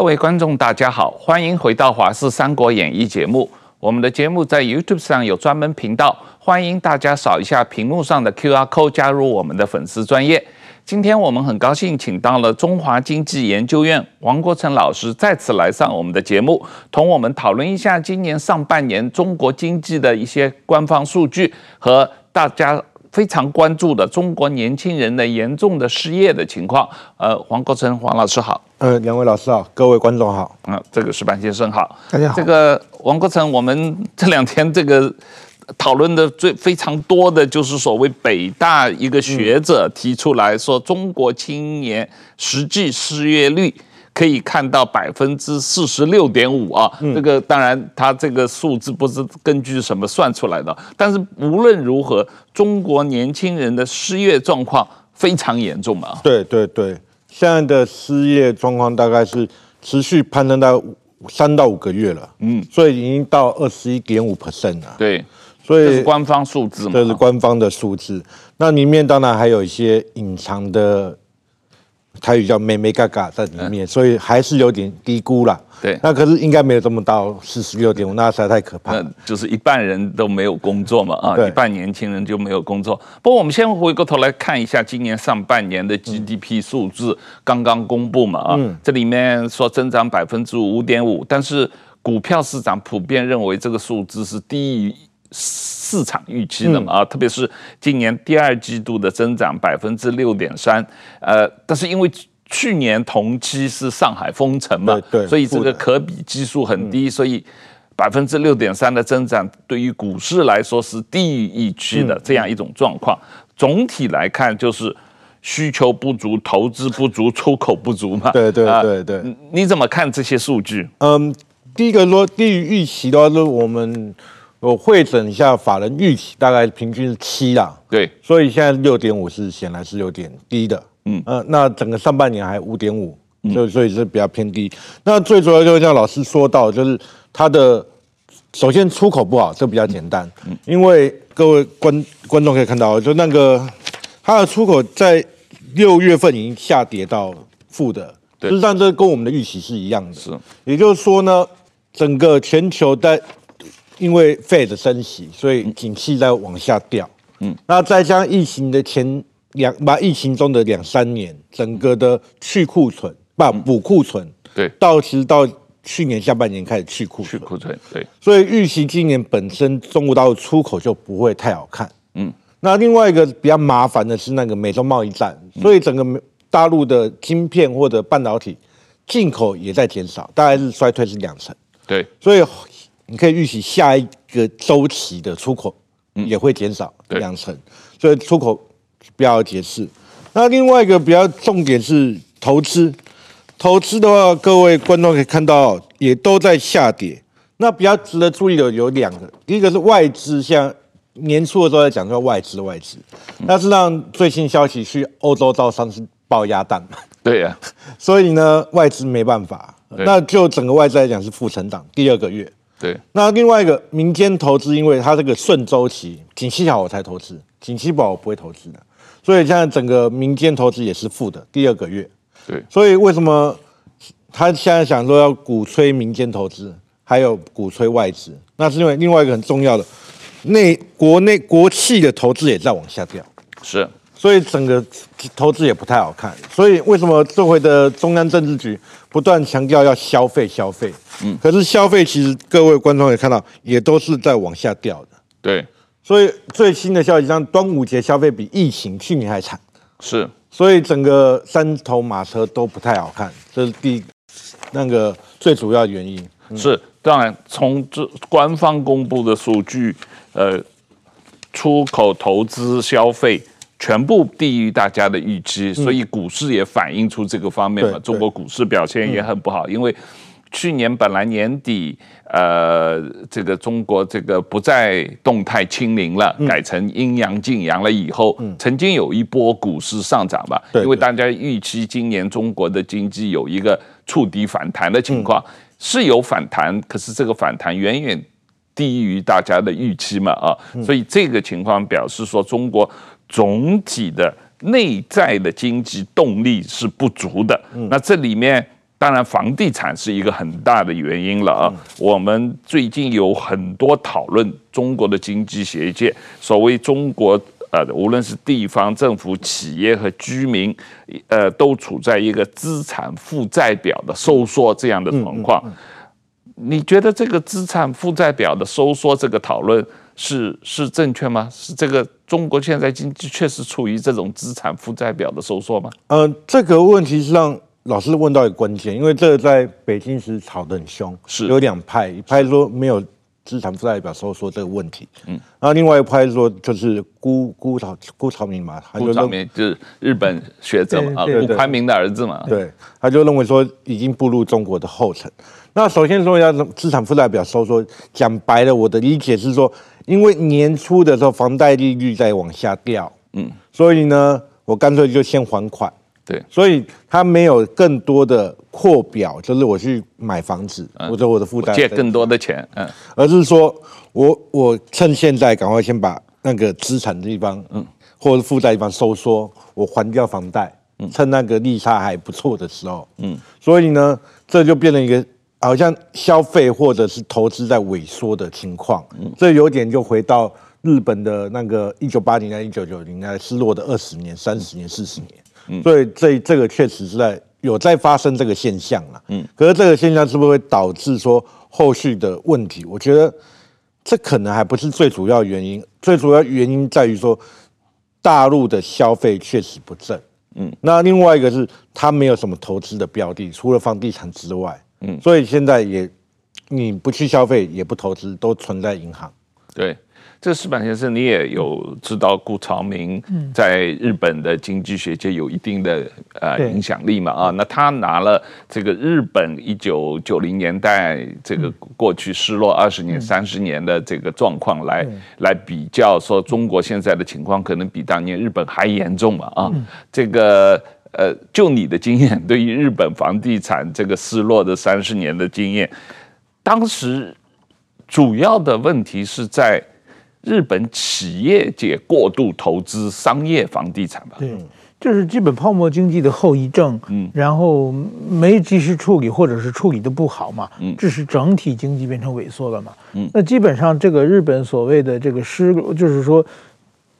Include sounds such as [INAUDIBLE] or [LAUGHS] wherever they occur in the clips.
各位观众，大家好，欢迎回到《华视三国演义》节目。我们的节目在 YouTube 上有专门频道，欢迎大家扫一下屏幕上的 QR code 加入我们的粉丝专业。今天我们很高兴请到了中华经济研究院王国成老师再次来上我们的节目，同我们讨论一下今年上半年中国经济的一些官方数据和大家。非常关注的中国年轻人的严重的失业的情况。呃，黄国成黄老师好。呃，两位老师好，各位观众好。啊、呃，这个石板先生好。大家好。这个王国成，我们这两天这个讨论的最非常多的就是所谓北大一个学者提出来说，中国青年实际失业率。可以看到百分之四十六点五啊，这个当然，它这个数字不是根据什么算出来的，但是无论如何，中国年轻人的失业状况非常严重啊。对对对，现在的失业状况大概是持续攀升到三到五个月了，嗯，所以已经到二十一点五 percent 了。对，所以这是官方数字嘛，这是官方的数字。那里面当然还有一些隐藏的。台语叫“妹妹嘎嘎”在里面，所以还是有点低估了。对，那可是应该没有这么到四十六点五，那实在太可怕了。那就是一半人都没有工作嘛，啊，一半年轻人就没有工作。不过我们先回过头来看一下今年上半年的 GDP 数字刚刚公布嘛，啊，这里面说增长百分之五点五，但是股票市场普遍认为这个数字是低于。市场预期的嘛啊，特别是今年第二季度的增长百分之六点三，呃，但是因为去年同期是上海封城嘛，对，所以这个可比基数很低，所以百分之六点三的增长对于股市来说是低于预期的这样一种状况。总体来看就是需求不足、投资不足、出口不足嘛。对对对对，你怎么看这些数据？嗯，第一个说低于预期的话，就是我们。我会诊一下法人预期，大概平均是七啦。对，所以现在六点五是显然是有点低的。嗯呃，那整个上半年还五点五，所以所以是比较偏低。那最主要就是像老师说到，就是它的首先出口不好，这比较简单。嗯，因为各位观观众可以看到，就那个它的出口在六月份已经下跌到负的，实际上这跟我们的预期是一样的。是，也就是说呢，整个全球在因为 Fed 升息，所以景气在往下掉。嗯，那再加上疫情的前两，把疫情中的两三年，整个的去库存，把补库存，对，到其实到去年下半年开始去库存，去库存，对。所以预期今年本身中国大陆出口就不会太好看。嗯，那另外一个比较麻烦的是那个美中贸易战，所以整个大陆的晶片或者半导体进口也在减少，大概是衰退是两成。对，所以。你可以预期下一个周期的出口也会减少两成，所以出口不要解释。那另外一个比较重点是投资，投资的话，各位观众可以看到也都在下跌。那比较值得注意的有两个，第一个是外资，像年初的时候在讲说外资外资，那是让最新消息去欧洲招商是爆鸭蛋嘛？对呀，[LAUGHS] 所以呢外资没办法，那就整个外资来讲是负成长第二个月。对，那另外一个民间投资，因为它这个顺周期，景气好我才投资，景气不好我不会投资的，所以现在整个民间投资也是负的，第二个月。对，所以为什么他现在想说要鼓吹民间投资，还有鼓吹外资？那是因为另外一个很重要的，内国内国企的投资也在往下掉。是。所以整个投资也不太好看，所以为什么这回的中央政治局不断强调要消费消费？嗯，可是消费其实各位观众也看到，也都是在往下掉的。对，所以最新的消息，像端午节消费比疫情去年还惨。是，所以整个三头马车都不太好看，这是第那个最主要原因。是，当然从这官方公布的数据，呃，出口、投资、消费。全部低于大家的预期，所以股市也反映出这个方面嘛。中国股市表现也很不好，因为去年本来年底，呃，这个中国这个不再动态清零了，改成阴阳静阳了以后，曾经有一波股市上涨吧。因为大家预期今年中国的经济有一个触底反弹的情况，是有反弹，可是这个反弹远远低于大家的预期嘛啊，所以这个情况表示说中国。总体的内在的经济动力是不足的。那这里面当然房地产是一个很大的原因了啊。我们最近有很多讨论，中国的经济学界所谓中国。呃，无论是地方政府、企业和居民，呃，都处在一个资产负债表的收缩这样的情况。你觉得这个资产负债表的收缩这个讨论是是正确吗？是这个中国现在经济确实处于这种资产负债表的收缩吗？呃，这个问题是让老师问到一个关键，因为这个在北京时吵得很凶，是有两派，一派说没有。资产负债表收缩这个问题，嗯，然后另外一派说就是辜辜朝辜朝明嘛，辜朝明就是日本学者嘛，啊，辜宽明的儿子嘛，对，他就认为说已经步入中国的后尘。那首先说一下资产负债表收缩，讲白了，我的理解是说，因为年初的时候房贷利率在往下掉，嗯，所以呢，我干脆就先还款。对，所以他没有更多的扩表，就是我去买房子，或者我的负债借更多的钱，嗯，而是说我我趁现在赶快先把那个资产的地方，嗯，或者负债地方收缩，我还掉房贷，嗯，趁那个利差还不错的时候，嗯，所以呢，这就变成一个好像消费或者是投资在萎缩的情况，嗯，这有点就回到日本的那个一九八零年、一九九零年失落的二十年、三十年、四十年。所以这这个确实是在有在发生这个现象了，嗯，可是这个现象是不是会导致说后续的问题？我觉得这可能还不是最主要原因，最主要原因在于说大陆的消费确实不振，嗯，那另外一个是它没有什么投资的标的，除了房地产之外，嗯，所以现在也你不去消费也不投资，都存在银行，对。这石板先生，你也有知道顾朝明在日本的经济学界有一定的呃影响力嘛？啊，那他拿了这个日本一九九零年代这个过去失落二十年、三十年的这个状况来来比较，说中国现在的情况可能比当年日本还严重嘛？啊，这个呃，就你的经验，对于日本房地产这个失落的三十年的经验，当时主要的问题是在。日本企业界过度投资商业房地产吧？对，这是基本泡沫经济的后遗症。嗯，然后没及时处理，或者是处理的不好嘛。嗯，致使整体经济变成萎缩了嘛。嗯，那基本上这个日本所谓的这个失，就是说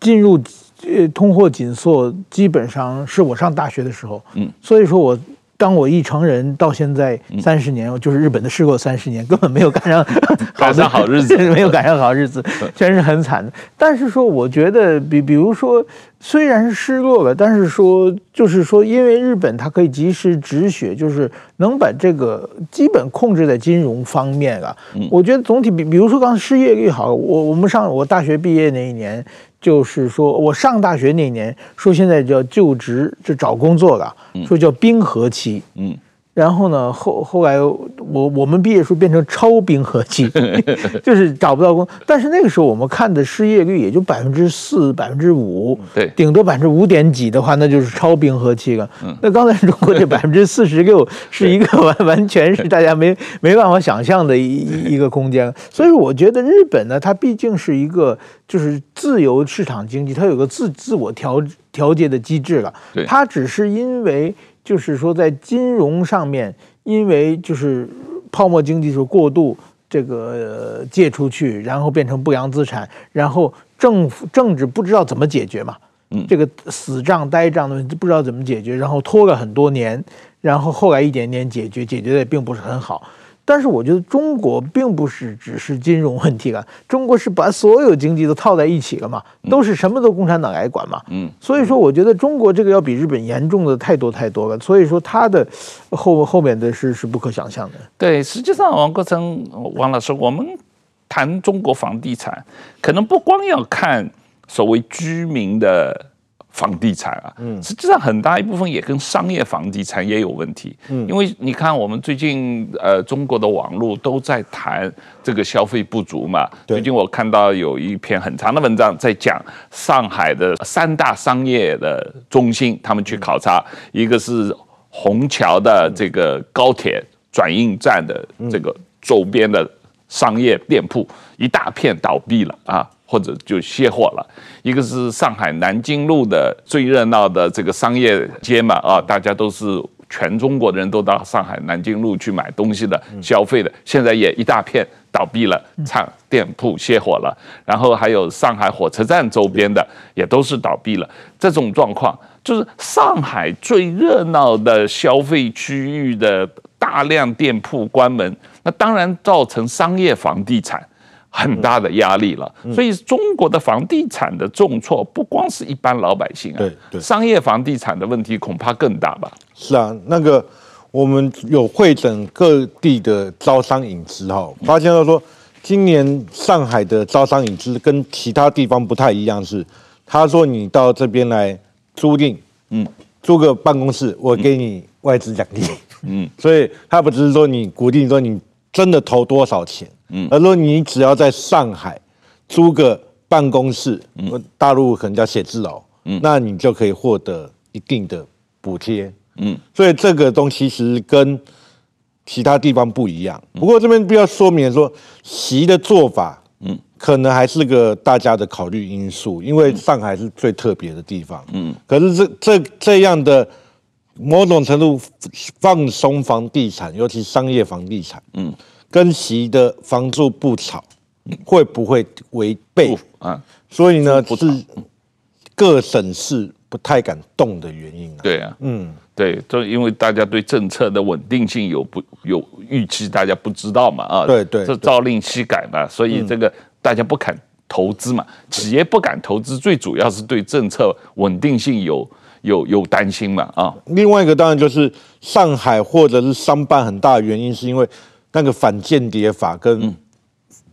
进入呃通货紧缩，基本上是我上大学的时候。嗯，所以说我。当我一成人到现在三十年，就是日本的试过三十年，根本没有赶上 [LAUGHS] 赶上好日子，[LAUGHS] 没有赶上好日子，真是很惨的。但是说，我觉得比比如说，虽然是失落了，但是说就是说，因为日本它可以及时止血，就是能把这个基本控制在金融方面了。我觉得总体比比如说刚失业率好，我我们上我大学毕业那一年。就是说，我上大学那一年，说现在叫就职，就找工作了，说叫冰河期。嗯。然后呢，后后来我我们毕业时候变成超冰河期，[LAUGHS] 就是找不到工。但是那个时候我们看的失业率也就百分之四、百分之五，对，顶多百分之五点几的话，那就是超冰河期了。嗯、那刚才中国这百分之四十六是一个完 [LAUGHS] 完全是大家没没办法想象的一一个空间。所以我觉得日本呢，它毕竟是一个就是自由市场经济，它有个自自我调调节的机制了。它只是因为。就是说，在金融上面，因为就是泡沫经济是过度这个借出去，然后变成不良资产，然后政府政治不知道怎么解决嘛，嗯，这个死账呆账的问题不知道怎么解决，然后拖了很多年，然后后来一点点解决，解决的也并不是很好。但是我觉得中国并不是只是金融问题了，[LAUGHS] 中国是把所有经济都套在一起了嘛，都是什么都共产党来管嘛。嗯，所以说我觉得中国这个要比日本严重的太多太多了，所以说它的后后面的是是不可想象的。对，实际上王国成王老师，我们谈中国房地产，可能不光要看所谓居民的。房地产啊，嗯，实际上很大一部分也跟商业房地产也有问题，嗯，因为你看我们最近呃中国的网络都在谈这个消费不足嘛，最近我看到有一篇很长的文章在讲上海的三大商业的中心，他们去考察，一个是虹桥的这个高铁转运站的这个周边的商业店铺，一大片倒闭了啊。或者就卸货了，一个是上海南京路的最热闹的这个商业街嘛，啊，大家都是全中国的人都到上海南京路去买东西的、消费的，现在也一大片倒闭了，厂店铺歇火了。然后还有上海火车站周边的也都是倒闭了。这种状况就是上海最热闹的消费区域的大量店铺关门，那当然造成商业房地产。很大的压力了，所以中国的房地产的重挫不光是一般老百姓啊，对对，商业房地产的问题恐怕更大吧？是啊，那个我们有会诊各地的招商引资哈，发现到说今年上海的招商引资跟其他地方不太一样，是他说你到这边来租赁，嗯，租个办公室，我给你外资奖励，嗯，[LAUGHS] 所以他不只是说你固定说你真的投多少钱。嗯，而说你只要在上海租个办公室，嗯，大陆可能叫写字楼，嗯，那你就可以获得一定的补贴，嗯，所以这个东西其实跟其他地方不一样。不过这边必须要说明说，习的做法，嗯，可能还是个大家的考虑因素，因为上海是最特别的地方，嗯，可是这这这样的某种程度放松房地产，尤其商业房地产，嗯。跟习的房住不炒会不会违背啊？所以呢，是各省市不太敢动的原因。对啊，嗯，对，就因为大家对政策的稳定性有不有预期，大家不知道嘛啊？对对，这朝令夕改嘛，所以这个大家不敢投资嘛。企业不敢投资，最主要是对政策稳定性有有有担心嘛啊。另外一个当然就是上海或者是商办很大的原因，是因为。那个反间谍法跟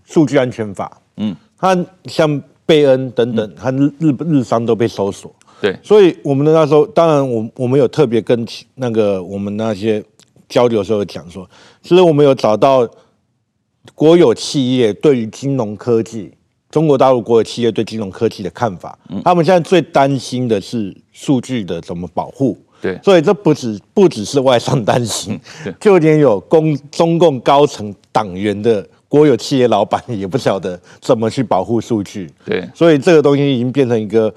数据安全法，嗯，他像贝恩等等，他日日日商都被搜索，对，所以我们的那时候，当然我我们有特别跟那个我们那些交流的时候讲说，其实我们有找到国有企业对于金融科技，中国大陆国有企业对金融科技的看法，他们现在最担心的是数据的怎么保护。对，所以这不只不只是外商担心，[LAUGHS] 就连有公中共高层党员的国有企业老板也不晓得怎么去保护数据。对，所以这个东西已经变成一个，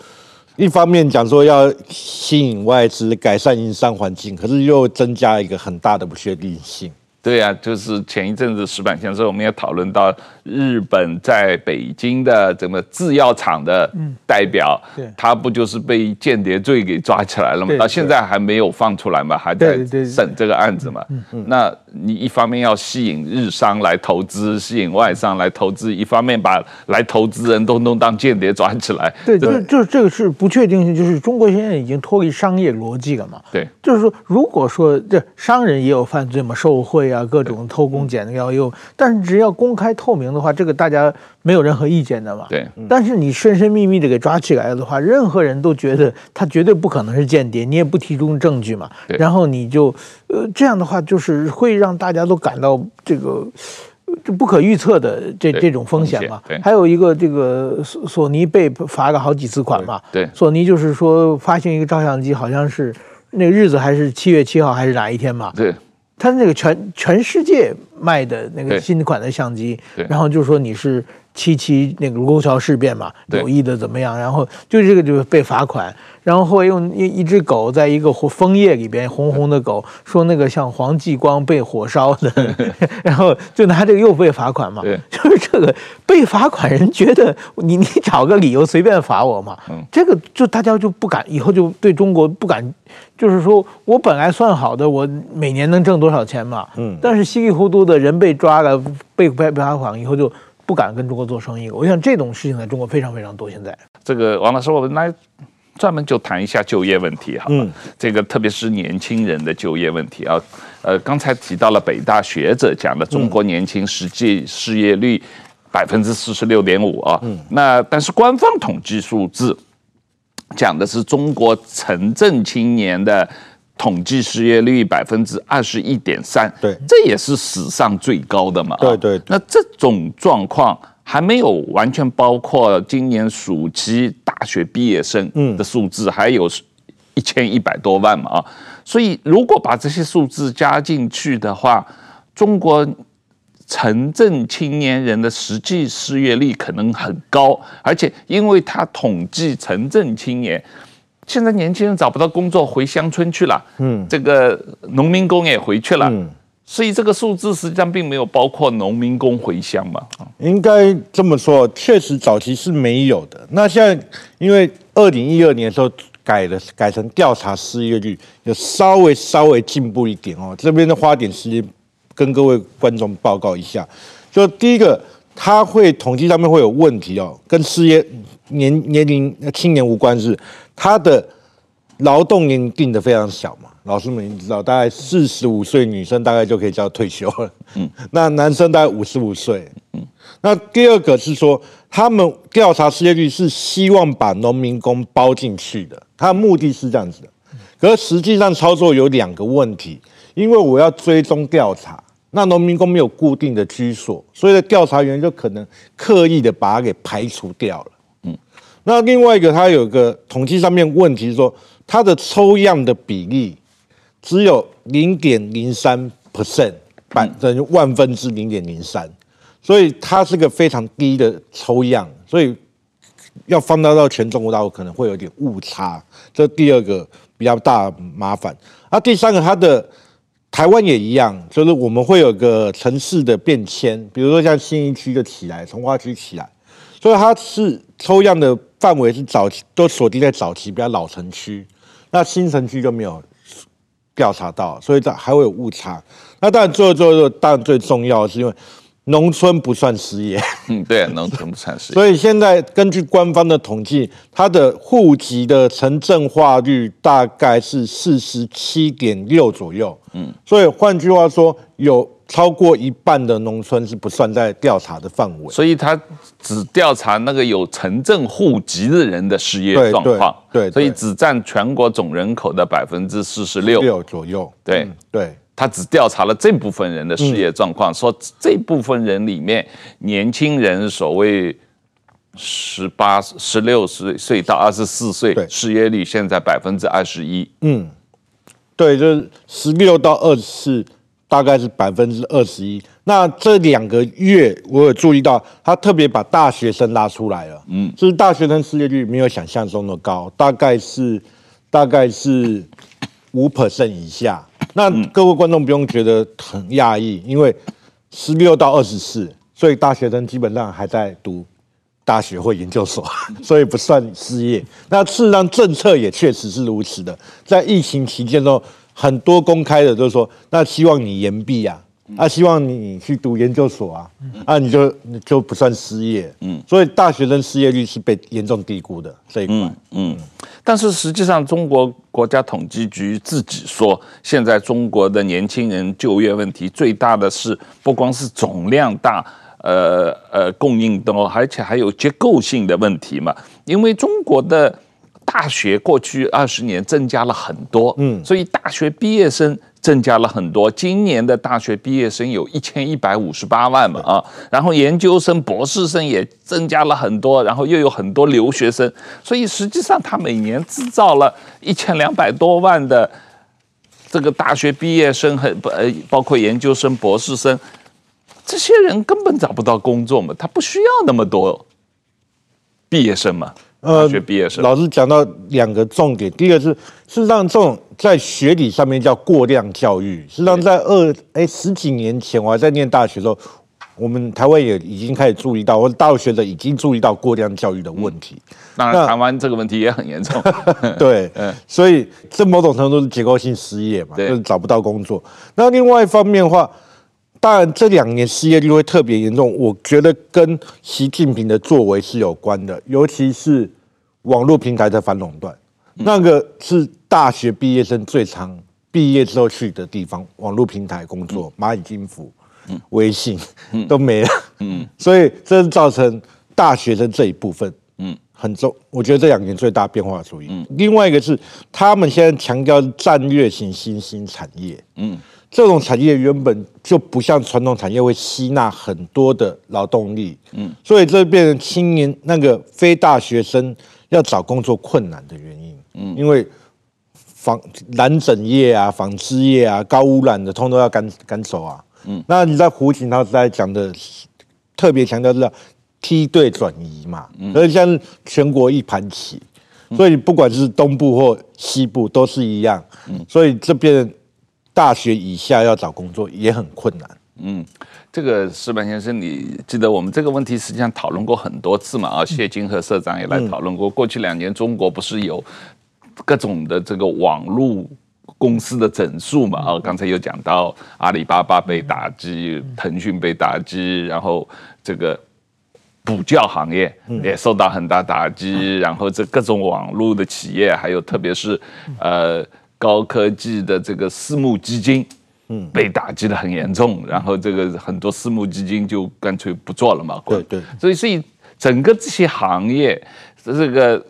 一方面讲说要吸引外资、改善营商环境，可是又增加一个很大的不确定性。对呀、啊，就是前一阵子石板先生，我们也讨论到日本在北京的怎么制药厂的代表，嗯、他不就是被间谍罪给抓起来了吗？到现在还没有放出来嘛，还在审这个案子嘛。那你一方面要吸引日商来投资，吸引外商来投资，一方面把来投资人都弄当间谍抓起来。对，就是就是这个是不确定性，就是中国现在已经脱离商业逻辑了嘛。对，就是说，如果说这商人也有犯罪嘛，受贿。啊，各种偷工减料又，但是只要公开透明的话，这个大家没有任何意见的嘛。对，但是你神神秘秘的给抓起来了的话，任何人都觉得他绝对不可能是间谍，你也不提供证据嘛。然后你就呃这样的话，就是会让大家都感到这个这不可预测的这这种风险嘛。还有一个这个索索尼被罚了好几次款嘛。对，索尼就是说发行一个照相机，好像是那个日子还是七月七号还是哪一天嘛？对。他那个全全世界卖的那个新款的相机，然后就说你是七七那个卢沟桥事变嘛，有意的怎么样？然后就这个就被罚款，然后会用一一只狗在一个枫叶里边，红红的狗，说那个像黄继光被火烧的，[LAUGHS] 然后就拿这个又被罚款嘛。就是这个被罚款人觉得你你找个理由随便罚我嘛，这个就大家就不敢，以后就对中国不敢。就是说，我本来算好的，我每年能挣多少钱嘛？嗯，但是稀里糊涂的人被抓了，被被被罚款以后，就不敢跟中国做生意。我想这种事情在中国非常非常多。现在，这个王老师，我们来专门就谈一下就业问题哈。嗯，这个特别是年轻人的就业问题啊。呃，刚才提到了北大学者讲的中国年轻实际失业率百分之四十六点五啊。嗯，那但是官方统计数字。讲的是中国城镇青年的统计失业率百分之二十一点三，对，这也是史上最高的嘛。对对。那这种状况还没有完全包括今年暑期大学毕业生的数字，还有一千一百多万嘛啊。所以如果把这些数字加进去的话，中国。城镇青年人的实际失业率可能很高，而且因为他统计城镇青年，现在年轻人找不到工作，回乡村去了。嗯，这个农民工也回去了。嗯，所以这个数字实际上并没有包括农民工回乡嘛。应该这么说，确实早期是没有的。那现在因为二零一二年的时候改了，改成调查失业率，有稍微稍微进步一点哦。这边的花点时间跟各位观众报告一下，就第一个。他会统计上面会有问题哦，跟失业年年龄青年无关是，他的劳动年龄定的非常小嘛，老师们已经知道，大概四十五岁女生大概就可以叫退休了，嗯，[LAUGHS] 那男生大概五十五岁，嗯，那第二个是说，他们调查失业率是希望把农民工包进去的，他的目的是这样子的，可是实际上操作有两个问题，因为我要追踪调查。那农民工没有固定的居所，所以调查员就可能刻意的把他给排除掉了。嗯，那另外一个，它有个统计上面问题是说，它的抽样的比例只有零点零三 percent，百等于万分之零点零三，所以它是个非常低的抽样，所以要放大到全中国大陆可能会有点误差，这第二个比较大麻烦。那第三个，它的。台湾也一样，就是我们会有个城市的变迁，比如说像新一区就起来，从化区起来，所以它是抽样的范围是早期都锁定在早期比较老城区，那新城区就没有调查到，所以这还会有误差。那当然最后最后当然最重要的是因为。农村不算失业，嗯，对，农村不算失业。所以现在根据官方的统计，它的户籍的城镇化率大概是四十七点六左右。嗯，所以换句话说，有超过一半的农村是不算在调查的范围。所以他只调查那个有城镇户籍的人的失业状况。对，所以只占全国总人口的百分之四十六左右。对，对。他只调查了这部分人的失业状况，说这部分人里面年轻人所谓十八、十六岁岁到二十四岁，失业率现在百分之二十一。嗯，对，就是十六到二十四，大概是百分之二十一。那这两个月我有注意到，他特别把大学生拉出来了。嗯，就是大学生失业率没有想象中的高，大概是大概是五 percent 以下。那各位观众不用觉得很讶异，因为十六到二十四，所以大学生基本上还在读大学或研究所，[LAUGHS] 所以不算失业。那事实上政策也确实是如此的，在疫情期间呢，很多公开的都说，那希望你延毕啊。啊，希望你去读研究所啊，啊，你就你就不算失业，嗯，所以大学生失业率是被严重低估的这一块，嗯，嗯，但是实际上，中国国家统计局自己说，现在中国的年轻人就业问题最大的是不光是总量大，呃呃，供应多，而且还有结构性的问题嘛，因为中国的大学过去二十年增加了很多，嗯，所以大学毕业生。增加了很多，今年的大学毕业生有一千一百五十八万嘛啊，然后研究生、博士生也增加了很多，然后又有很多留学生，所以实际上他每年制造了一千两百多万的这个大学毕业生和呃包括研究生、博士生，这些人根本找不到工作嘛，他不需要那么多毕业生嘛。呃，学毕业生，老师讲到两个重点，第一个是事实上这种在学理上面叫过量教育。实际上在二哎十几年前，我还在念大学的时候，我们台湾也已经开始注意到，或者大陆学者已经注意到过量教育的问题。当然，台湾这个问题也很严重。[LAUGHS] [LAUGHS] 对，嗯，所以这某种程度是结构性失业嘛，就是找不到工作。那另外一方面的话。当然，这两年失业率会特别严重，我觉得跟习近平的作为是有关的，尤其是网络平台的反垄断，那个是大学毕业生最常毕业之后去的地方，网络平台工作，蚂蚁金服、微信 [LAUGHS] 都没了，嗯。[LAUGHS] 所以这是造成大学生这一部分，嗯。很重。我觉得这两年最大变化主义。另外一个是他们现在强调战略型新兴产业，嗯。这种产业原本就不像传统产业会吸纳很多的劳动力，嗯，所以这变成青年那个非大学生要找工作困难的原因，嗯，因为纺染整业啊、纺织业啊、高污染的，通通要赶赶走啊，嗯，那你在胡锦涛在讲的特别强调是梯队转移嘛，所以像全国一盘棋，所以不管是东部或西部都是一样。嗯所以这边大学以下要找工作也很困难。嗯，这个石板先生，你记得我们这个问题实际上讨论过很多次嘛？啊，谢金河社长也来讨论过。过去两年中国不是有各种的这个网络公司的整数嘛？啊，刚才有讲到阿里巴巴被打击，腾讯被打击，然后这个补教行业也受到很大打击，然后这各种网络的企业，还有特别是呃高科技的这个私募基金。嗯，被打击的很严重，然后这个很多私募基金就干脆不做了嘛。对对，所以所以整个这些行业，这个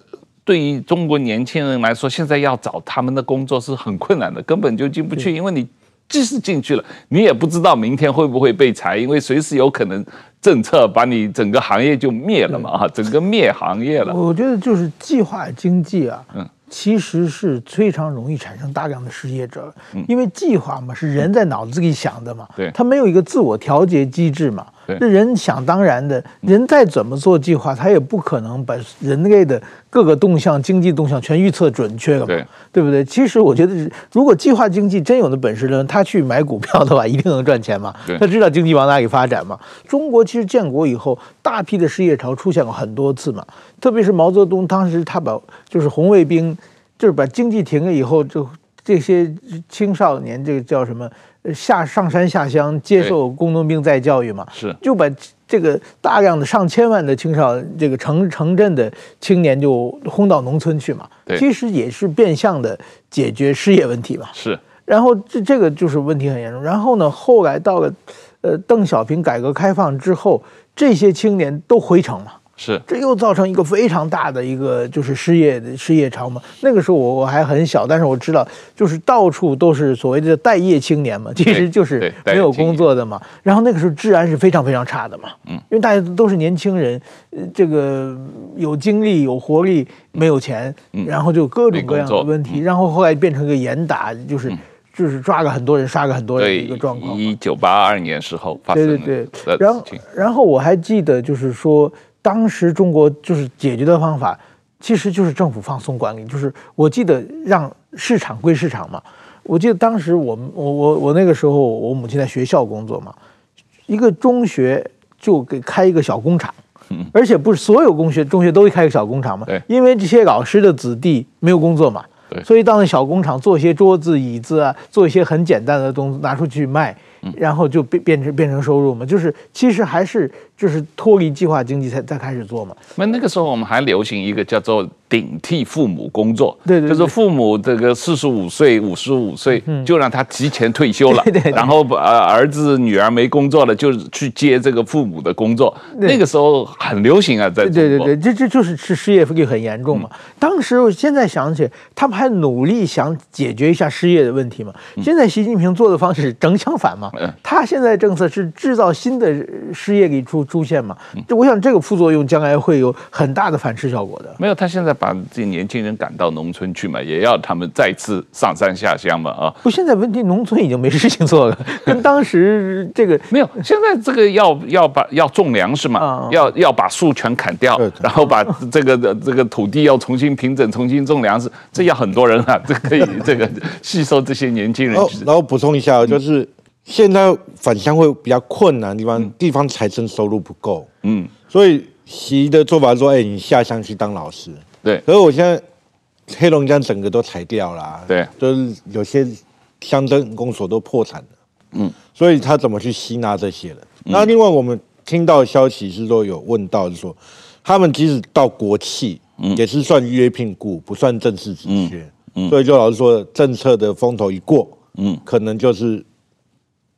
对于中国年轻人来说，现在要找他们的工作是很困难的，根本就进不去，因为你即使进去了，你也不知道明天会不会被裁，因为随时有可能政策把你整个行业就灭了嘛，啊，整个灭行业了。我觉得就是计划经济啊，嗯。其实是非常容易产生大量的失业者，因为计划嘛是人在脑子里想的嘛，对，他没有一个自我调节机制嘛，这人想当然的，人再怎么做计划，他也不可能把人类的各个动向、经济动向全预测准确了嘛，对，对不对？其实我觉得，如果计划经济真有那本事的人，他去买股票的话，一定能赚钱嘛，他知道经济往哪里发展嘛。中国其实建国以后，大批的失业潮出现过很多次嘛。特别是毛泽东当时他把就是红卫兵，就是把经济停了以后，就这些青少年这个叫什么下上山下乡接受工农兵再教育嘛，是就把这个大量的上千万的青少这个城城镇的青年就轰到农村去嘛，其实也是变相的解决失业问题嘛，是。然后这这个就是问题很严重。然后呢，后来到了呃邓小平改革开放之后，这些青年都回城嘛。是，这又造成一个非常大的一个就是失业的失业潮嘛。那个时候我我还很小，但是我知道，就是到处都是所谓的待业青年嘛，其实就是没有工作的嘛。然后那个时候治安是非常非常差的嘛，嗯，因为大家都是年轻人，这个有精力有活力，没有钱，然后就各种各样的问题。然后后来变成一个严打，就是就是抓个很多人，杀个很多人的一个状况。一九八二年时候发生的。对对对，然后然后我还记得就是说。当时中国就是解决的方法，其实就是政府放松管理，就是我记得让市场归市场嘛。我记得当时我们我我我那个时候我母亲在学校工作嘛，一个中学就给开一个小工厂，而且不是所有工学中学都会开一个小工厂嘛，因为这些老师的子弟没有工作嘛，所以到那小工厂做一些桌子椅子啊，做一些很简单的东西拿出去卖。然后就变变成变成收入嘛，就是其实还是就是脱离计划经济才才开始做嘛。那那个时候我们还流行一个叫做顶替父母工作，对对，就是父母这个四十五岁、五十五岁就让他提前退休了，对对然后呃儿子女儿没工作了，就去接这个父母的工作。那个时候很流行啊，在。对对对，这这就是是失业率很严重嘛。当时我现在想起，他们还努力想解决一下失业的问题嘛。现在习近平做的方式正相反嘛。他现在政策是制造新的失业率出出现嘛？就我想这个副作用将来会有很大的反噬效果的。没有，他现在把这些年轻人赶到农村去嘛，也要他们再次上山下乡嘛啊！不，现在问题农村已经没事情做了，[LAUGHS] 跟当时这个没有。现在这个要要把要种粮食嘛，要要把树全砍掉，然后把这个这个土地要重新平整，重新种粮食，这要很多人啊，这可以这个吸收这些年轻人。然后补充一下，就是。现在返乡会比较困难的地方，地方财政收入不够，嗯，所以习的做法说，哎，你下乡去当老师，对。可是我现在黑龙江整个都裁掉了，啊，对，就是有些乡镇公所都破产了，嗯，所以他怎么去吸纳这些人？那另外我们听到的消息是说，有问到就是说，他们即使到国企，嗯，也是算约聘雇，不算正式职缺，嗯，所以就老实说，政策的风头一过，嗯，可能就是。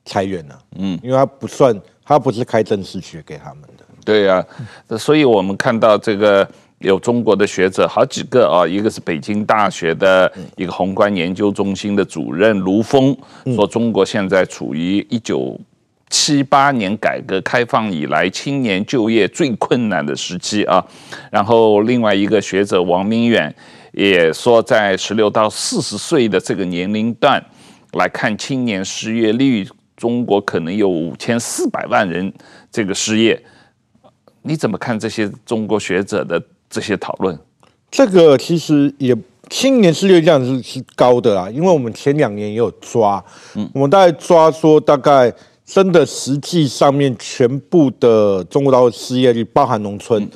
裁员了，嗯，因为他不算，他不是开正式学给他们的。对呀、啊，所以我们看到这个有中国的学者好几个啊，一个是北京大学的一个宏观研究中心的主任卢峰说，中国现在处于一九七八年改革开放以来青年就业最困难的时期啊。然后另外一个学者王明远也说，在十六到四十岁的这个年龄段来看，青年失业率。中国可能有五千四百万人这个失业，你怎么看这些中国学者的这些讨论？这个其实也青年失业率这样是是高的啦，因为我们前两年也有抓，嗯，我们大概抓说大概真的实际上面全部的中国大陆失业率，包含农村，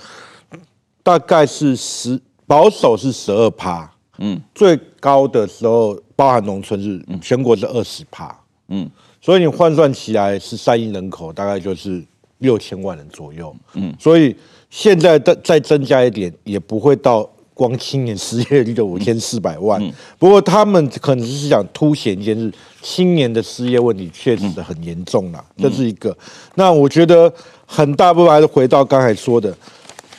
嗯、大概是十保守是十二趴，嗯，最高的时候包含农村是全国是二十趴，嗯，所以你换算起来是三亿人口，大概就是六千万人左右，嗯，所以。现在再再增加一点，也不会到光青年失业率的五千四百万。不过他们可能是想凸显一件事：青年的失业问题确实很严重了，这是一个。那我觉得很大部分还是回到刚才说的，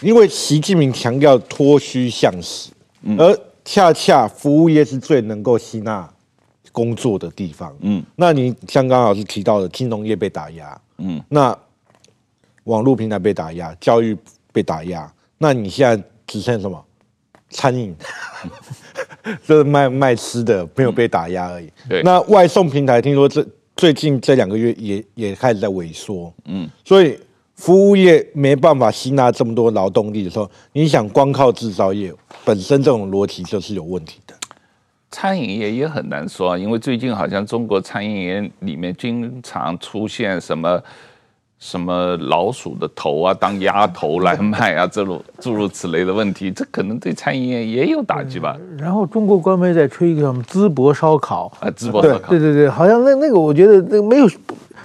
因为习近平强调脱虚向实，而恰恰服务业是最能够吸纳工作的地方。嗯，那你像刚刚老师提到的，金融业被打压，嗯，那网络平台被打压，教育。被打压，那你现在只剩什么？餐饮，[LAUGHS] 就是卖卖吃的，没有被打压而已。对，那外送平台听说这最近这两个月也也开始在萎缩。嗯，所以服务业没办法吸纳这么多劳动力的时候，你想光靠制造业本身这种逻辑就是有问题的。餐饮业也很难说，因为最近好像中国餐饮业里面经常出现什么。什么老鼠的头啊，当鸭头来卖啊，[LAUGHS] 这种诸如此类的问题，这可能对餐饮业也有打击吧。然后中国官媒在吹一个什么淄博烧烤啊，淄博烧烤，对对对，好像那那个我觉得那个没有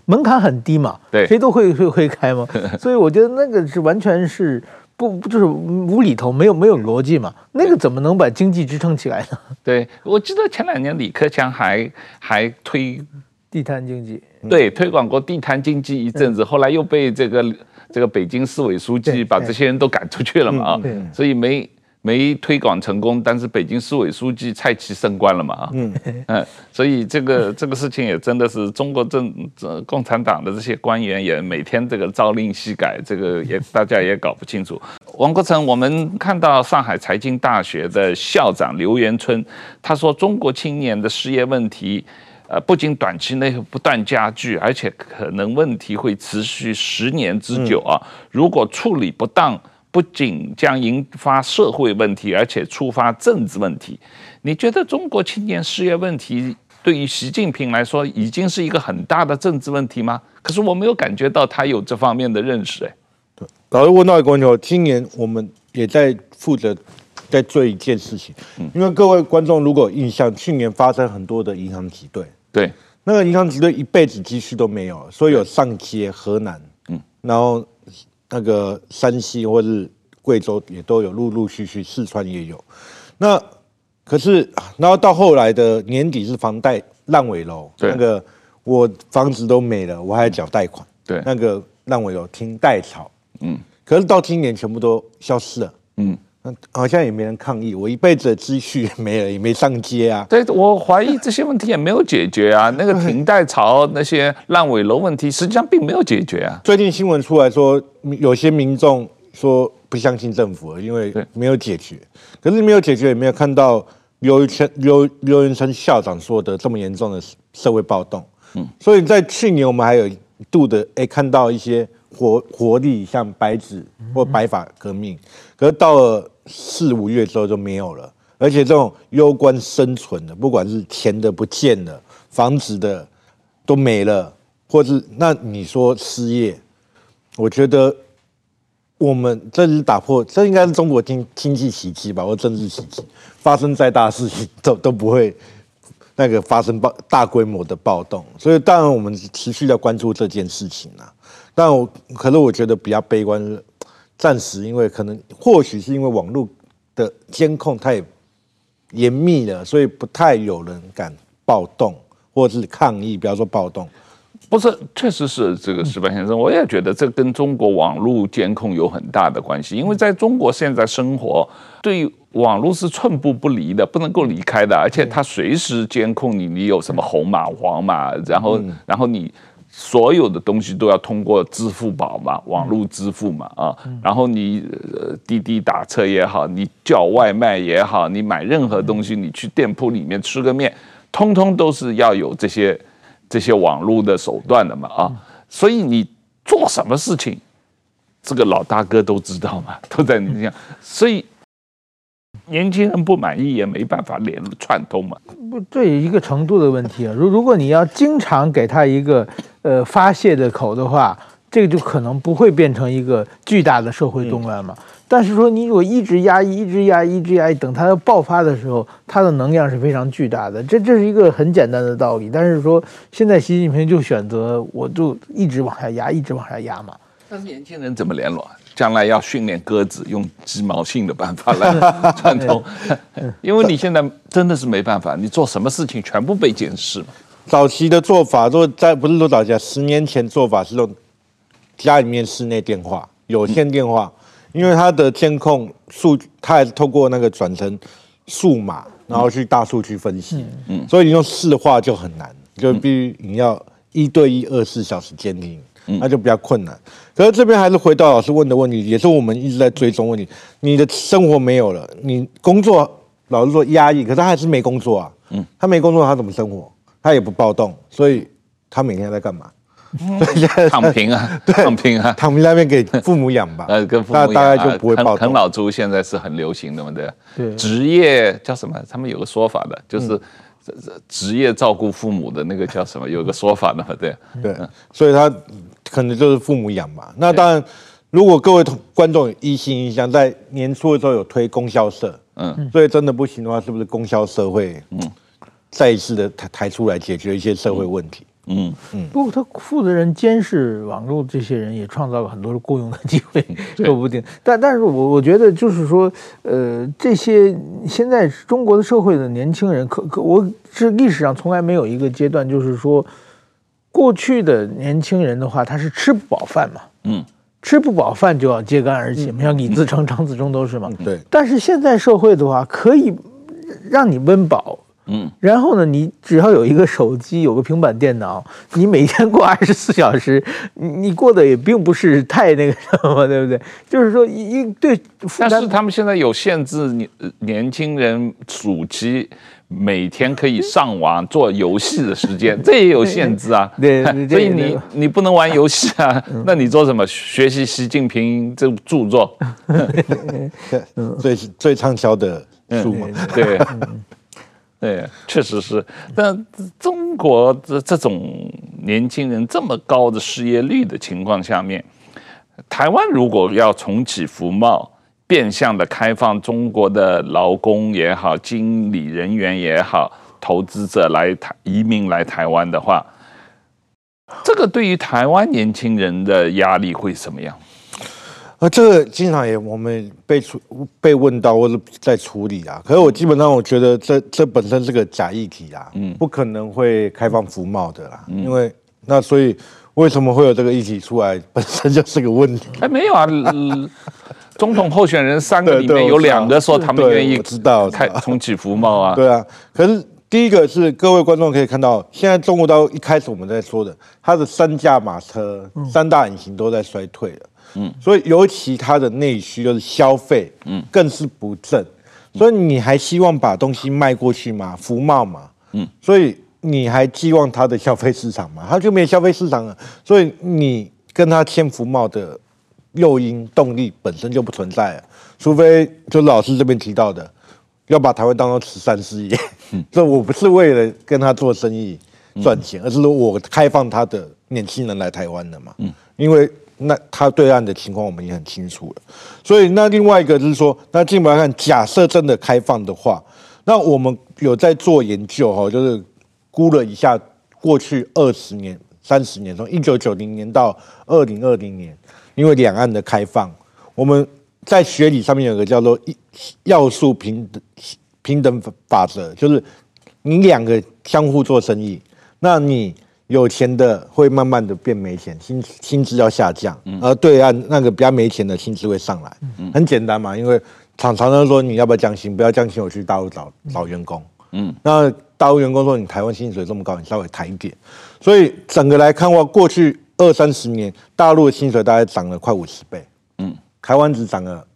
门槛很低嘛，对，谁都会会会开嘛，[LAUGHS] 所以我觉得那个是完全是不就是无厘头，没有没有逻辑嘛，那个怎么能把经济支撑起来呢？[LAUGHS] 对，我记得前两年李克强还还推地摊经济。对，推广过地摊经济一阵子，后来又被这个这个北京市委书记把这些人都赶出去了嘛啊，所以没没推广成功。但是北京市委书记蔡奇升官了嘛啊，嗯嗯，[LAUGHS] 所以这个这个事情也真的是中国政共产党的这些官员也每天这个朝令夕改，这个也大家也搞不清楚。[LAUGHS] 王国成，我们看到上海财经大学的校长刘元春他说，中国青年的失业问题。呃，不仅短期内不断加剧，而且可能问题会持续十年之久啊！如果处理不当，不仅将引发社会问题，而且触发政治问题。你觉得中国青年失业问题对于习近平来说已经是一个很大的政治问题吗？可是我没有感觉到他有这方面的认识。哎，对，老师问到一个问题，今年我们也在负责在做一件事情，嗯因为各位观众如果有印象，去年发生很多的银行挤兑。对，那个银行挤兑一辈子积蓄都没有，所以有上街、河南，嗯，然后那个山西或是贵州也都有，陆陆续续，四川也有。那可是，然后到后来的年底是房贷烂尾楼，那个我房子都没了，我还要缴贷款，对，那个烂尾楼停贷潮，嗯，可是到今年全部都消失了，嗯。好像也没人抗议，我一辈子的积蓄也没了，也没上街啊。对，我怀疑这些问题也没有解决啊。[LAUGHS] 那个停贷潮、那些烂尾楼问题，实际上并没有解决啊。最近新闻出来说，有些民众说不相信政府，因为没有解决。可是没有解决，也没有看到刘元春刘刘云生校长说的这么严重的社会暴动。嗯，所以在去年我们还有一度的哎看到一些活活力，像白纸或白发革命。可是到了。四五月之后就没有了，而且这种攸关生存的，不管是钱的不见了，房子的都没了，或是那你说失业，我觉得我们这是打破，这应该是中国经经济奇迹吧，或政治奇迹，发生再大事情 [LAUGHS] 都都不会那个发生暴大规模的暴动，所以当然我们持续要关注这件事情啊，但我可是我觉得比较悲观。暂时，因为可能或许是因为网络的监控太严密了，所以不太有人敢暴动或者是抗议。不要说暴动，不是，确实是这个石板先生，我也觉得这跟中国网络监控有很大的关系。因为在中国现在生活，对网络是寸步不离的，不能够离开的，而且它随时监控你，你有什么红码、黄码，然后，然后你。所有的东西都要通过支付宝嘛，网络支付嘛，啊，然后你呃滴滴打车也好，你叫外卖也好，你买任何东西，你去店铺里面吃个面，通通都是要有这些这些网络的手段的嘛，啊，所以你做什么事情，这个老大哥都知道嘛，都在你这样，所以年轻人不满意也没办法连串通嘛。不，这一个程度的问题啊。如如果你要经常给他一个呃发泄的口的话，这个就可能不会变成一个巨大的社会动乱嘛。嗯、但是说你如果一直压抑，一直压抑，一直压抑，等他要爆发的时候，他的能量是非常巨大的。这这是一个很简单的道理。但是说现在习近平就选择我就一直往下压，一直往下压嘛。但是年轻人怎么联络？将来要训练鸽子用鸡毛信的办法来 [LAUGHS] 串通，[LAUGHS] 因为你现在真的是没办法，你做什么事情全部被监视嘛。早期的做法，都在不是说早期，十年前做法是用家里面室内电话、有线电话，因为它的监控数，它还是透过那个转成数码，然后去大数据分析，嗯，所以你用市话就很难，就必须你要一对一二十四小时监听。那就比较困难，可是这边还是回到老师问的问题，也是我们一直在追踪问题。你的生活没有了，你工作老是说压抑，可是他还是没工作啊。嗯，他没工作，他怎么生活？他也不暴动，所以他每天在干嘛？[LAUGHS] 躺平啊，[LAUGHS] 躺平啊，躺平那边给父母养吧。[LAUGHS] 呃，跟父母养，大概就不会暴动。啃老族现在是很流行的嘛，对。对。职业叫什么？他们有个说法的，就是。这这职业照顾父母的那个叫什么？有个说法的嘛，对对，所以他可能就是父母养嘛。那当然，如果各位同观众一心一想，在年初的时候有推供销社，嗯，所以真的不行的话，是不是供销社会嗯。再一次的抬抬出来解决一些社会问题？嗯。嗯，不过他负责人监视网络这些人，也创造了很多的雇佣的机会，[LAUGHS] 说不定。但但是我我觉得就是说，呃，这些现在中国的社会的年轻人，可可我是历史上从来没有一个阶段，就是说过去的年轻人的话，他是吃不饱饭嘛，嗯，吃不饱饭就要揭竿而起，像李自成、张自忠都是嘛，对。但是现在社会的话，可以让你温饱。嗯，然后呢，你只要有一个手机，有个平板电脑，你每天过 [LAUGHS] 二十四小时，你你过得也并不是太那个什么，对不对？[LAUGHS] 就是说，一对，但是他们现在有限制，年年轻人暑期每天可以上网做游戏的时间，[LAUGHS] 这也有限制啊。对，[LAUGHS] 所以你你不能玩游戏啊，[LAUGHS] 那你做什么？学习习近平这著作，最最畅销的书嘛，对。对，确实是。但中国的这种年轻人这么高的失业率的情况下面，台湾如果要重启服贸，变相的开放中国的劳工也好，经理人员也好，投资者来台移民来台湾的话，这个对于台湾年轻人的压力会什么样？啊，这个经常也我们被处被问到或者在处理啊，可是我基本上我觉得这这本身是个假议题啊，嗯，不可能会开放服贸的啦，嗯、因为那所以为什么会有这个议题出来，本身就是个问题。哎，没有啊，[LAUGHS] 总统候选人三个里面有两个说他们愿意知道开重启服贸啊，对啊。可是第一个是各位观众可以看到，现在中国大陆一开始我们在说的，它的三驾马车、三大引擎都在衰退了。嗯，所以尤其它的内需就是消费，嗯，更是不振，所以你还希望把东西卖过去吗？服贸嘛，嗯，所以你还寄望它的消费市场吗？它就没有消费市场了，所以你跟他签服贸的诱因动力本身就不存在了，除非就是老师这边提到的，要把台湾当做慈善事业，嗯，[LAUGHS] 这我不是为了跟他做生意赚钱，而是说我开放他的年轻人来台湾的嘛，嗯，因为。那他对岸的情况我们也很清楚了，所以那另外一个就是说，那进一步来看，假设真的开放的话，那我们有在做研究哈，就是估了一下过去二十年、三十年，从一九九零年到二零二零年，因为两岸的开放，我们在学理上面有个叫做要素平等平等法则，就是你两个相互做生意，那你。有钱的会慢慢的变没钱，薪薪资要下降，而对岸那个比较没钱的薪资会上来，很简单嘛，因为常常常说你要不要降薪，不要降薪，我去大陆找找员工，嗯，那大陆员工说你台湾薪水这么高，你稍微抬一点，所以整个来看的话，过去二三十年大陆的薪水大概涨了快五十倍，嗯，台湾只涨了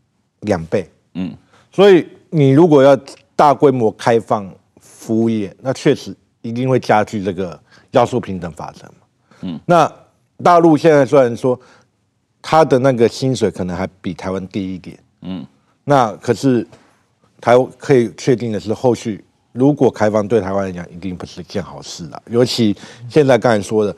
两倍，嗯，所以你如果要大规模开放服务业，那确实一定会加剧这个。要素平等法则嘛，嗯，那大陆现在虽然说他的那个薪水可能还比台湾低一点，嗯，那可是台可以确定的是，后续如果开放对台湾来讲，一定不是一件好事了。尤其现在刚才说的，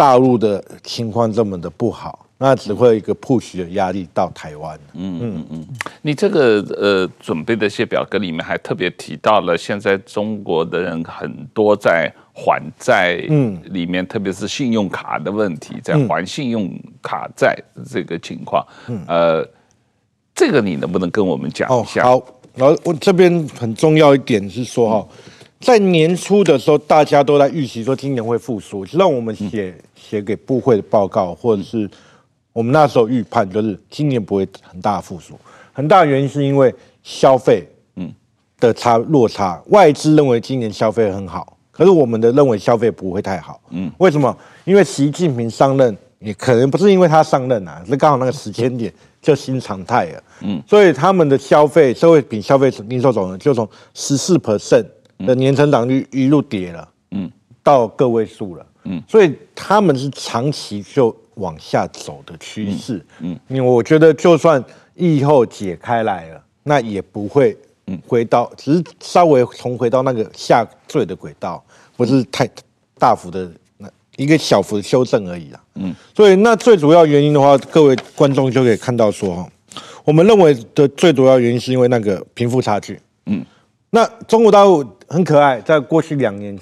大陆的情况这么的不好。那只会有一个 push 的压力到台湾。嗯嗯嗯，你这个呃准备的一些表格里面还特别提到了，现在中国的人很多在还债，嗯，里面特别是信用卡的问题，在还信用卡债这个情况。嗯，呃，这个你能不能跟我们讲一下？好，然后我这边很重要一点是说哈，在年初的时候，大家都在预期说今年会复苏，让我们写写给部会的报告，或者是。我们那时候预判就是今年不会很大的复苏，很大的原因是因为消费嗯。的差落差，外资认为今年消费很好，可是我们的认为消费不会太好，嗯，为什么？因为习近平上任也可能不是因为他上任啊，是刚好那个时间点就新常态了，嗯，所以他们的消费社会品消费零售总额就从十四 percent 的年成长率一路跌了，嗯，到个位数了，嗯，所以他们是长期就。往下走的趋势，嗯，嗯，因为我觉得就算疫后解开来了，那也不会，回到，只是稍微重回到那个下坠的轨道，不是太大幅的那一个小幅的修正而已啦，嗯，所以那最主要原因的话，各位观众就可以看到说，哈，我们认为的最主要原因是因为那个贫富差距，嗯，那中国大陆很可爱，在过去两年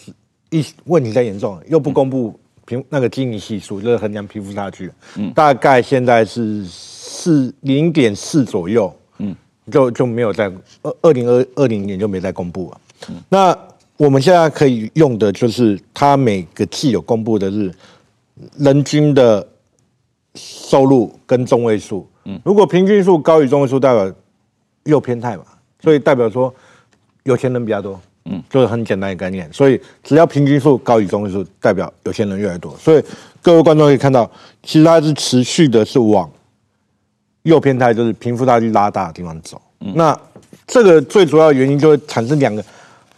一问题在严重，又不公布。平那个基尼系数就是衡量贫富差距，嗯，大概现在是四零点四左右，嗯，就就没有在二二零二二零年就没再公布了，嗯，那我们现在可以用的就是它每个季有公布的是人均的收入跟中位数，嗯，如果平均数高于中位数，代表又偏态嘛，所以代表说有钱人比较多。嗯，就是很简单的概念，所以只要平均数高于中位数，代表有钱人越来越多。所以各位观众可以看到，其实它是持续的是往右偏态，就是贫富差距拉大的地方走。嗯、那这个最主要原因就会产生两个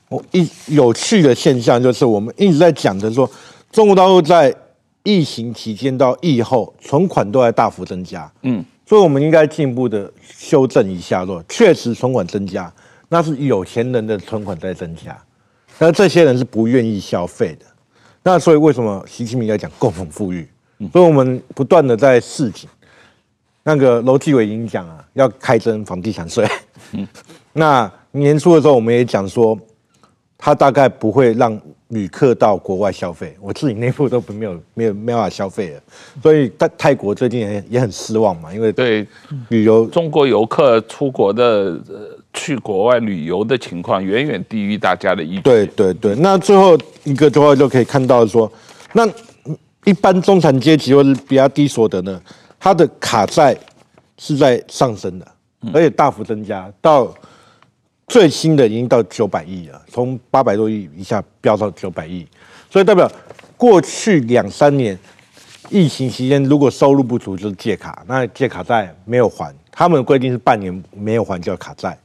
我一有趣的现象，就是我们一直在讲的说，中国大陆在疫情期间到疫后存款都在大幅增加。嗯，所以我们应该进一步的修正一下，说确实存款增加。那是有钱人的存款在增加，那这些人是不愿意消费的。那所以为什么习近平要讲共同富裕？所以我们不断的在示警。那个楼继伟已经讲啊，要开征房地产税。[LAUGHS] 那年初的时候，我们也讲说，他大概不会让旅客到国外消费。我自己内部都没有没有没办法消费了。所以泰泰国最近也也很失望嘛，因为对旅游中国游客出国的。去国外旅游的情况远远低于大家的预期。对对对，那最后一个的话就可以看到说，那一般中产阶级或者比较低所得呢，他的卡债是在上升的，而且大幅增加，到最新的已经到九百亿了，从八百多亿一下飙到九百亿，所以代表过去两三年疫情期间，如果收入不足就是借卡，那借卡债没有还，他们的规定是半年没有还叫卡债。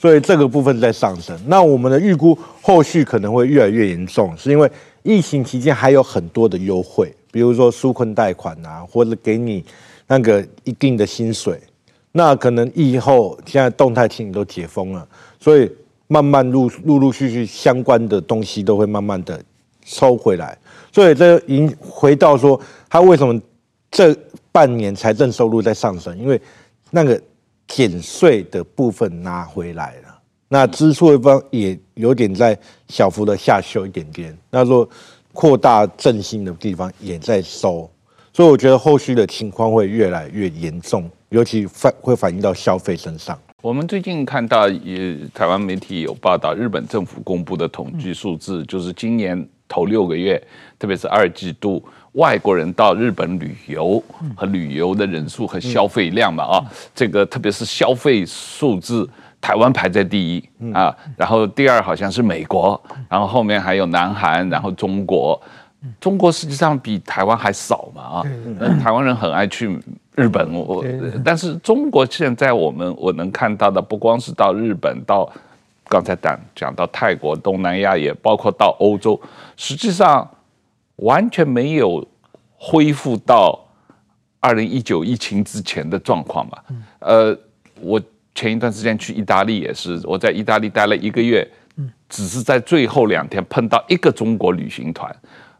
所以这个部分在上升，那我们的预估后续可能会越来越严重，是因为疫情期间还有很多的优惠，比如说纾困贷款啊，或者给你那个一定的薪水，那可能疫后现在动态清零都解封了，所以慢慢陆陆陆续续相关的东西都会慢慢的收回来，所以这已经回到说，他为什么这半年财政收入在上升，因为那个。减税的部分拿回来了，那支出的方也有点在小幅的下修一点点。那说扩大振兴的地方也在收，所以我觉得后续的情况会越来越严重，尤其反会反映到消费身上。我们最近看到也台湾媒体有报道，日本政府公布的统计数字，就是今年头六个月，特别是二季度。外国人到日本旅游和旅游的人数和消费量嘛啊，这个特别是消费数字，台湾排在第一啊，然后第二好像是美国，然后后面还有南韩，然后中国，中国实际上比台湾还少嘛啊，台湾人很爱去日本，我但是中国现在我们我能看到的不光是到日本，到刚才讲讲到泰国、东南亚，也包括到欧洲，实际上。完全没有恢复到二零一九疫情之前的状况嘛？呃，我前一段时间去意大利也是，我在意大利待了一个月，只是在最后两天碰到一个中国旅行团。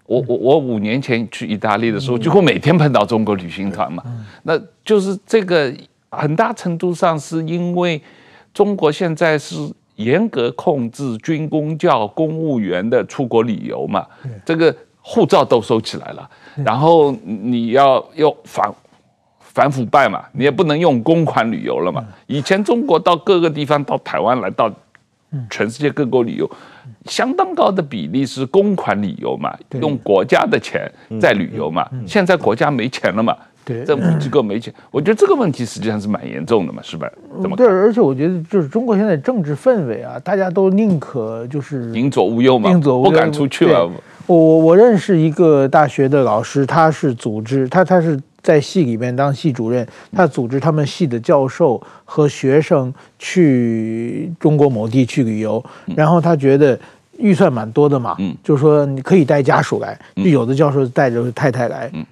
我我我五年前去意大利的时候，几乎每天碰到中国旅行团嘛。那就是这个很大程度上是因为中国现在是严格控制军工教公务员的出国旅游嘛，这个护照都收起来了，然后你要要反反腐败嘛，你也不能用公款旅游了嘛。以前中国到各个地方，到台湾来到全世界各国旅游。相当高的比例是公款旅游嘛，用国家的钱在旅游嘛。现在国家没钱了嘛，政府机构没钱，我觉得这个问题实际上是蛮严重的嘛，是吧？怎么？对，而且我觉得就是中国现在政治氛围啊，大家都宁可就是宁左毋右嘛，宁左毋右，不敢出去了。我我认识一个大学的老师，他是组织他他是。在系里面当系主任，他组织他们系的教授和学生去中国某地去旅游，然后他觉得预算蛮多的嘛，嗯，就是说你可以带家属来，就有的教授带着太太来，嗯，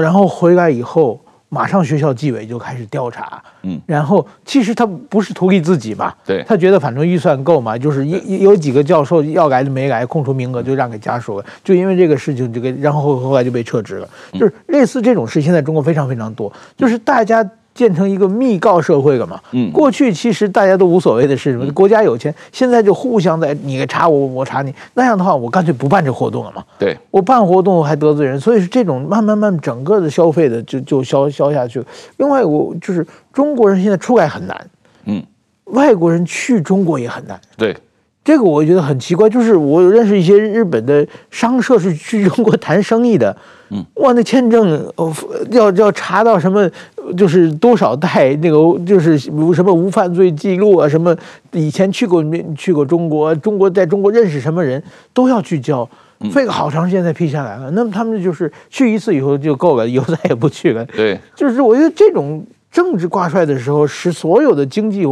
然后回来以后。马上学校纪委就开始调查，嗯，然后其实他不是图利自己嘛，对，他觉得反正预算够嘛，就是有有几个教授要来就没来，空出名额就让给家属了，就因为这个事情就给，然后后来就被撤职了，就是类似这种事，现在中国非常非常多，就是大家。建成一个密告社会了嘛？嗯，过去其实大家都无所谓的是什么？国家有钱，现在就互相在你查我，我查你。那样的话，我干脆不办这活动了嘛。对，我办活动还得罪人，所以是这种慢慢慢整个的消费的就就消消下去。另外，我就是中国人现在出来很难，嗯，外国人去中国也很难。对。这个我觉得很奇怪，就是我认识一些日本的商社是去中国谈生意的，嗯，哇，那签证哦要要查到什么，就是多少代那个就是什么无犯罪记录啊，什么以前去过去过中国，中国在中国认识什么人都要去交，费个好长时间才批下来了。那么他们就是去一次以后就够了，以后再也不去了。对，就是我觉得这种政治挂帅的时候，使所有的经济。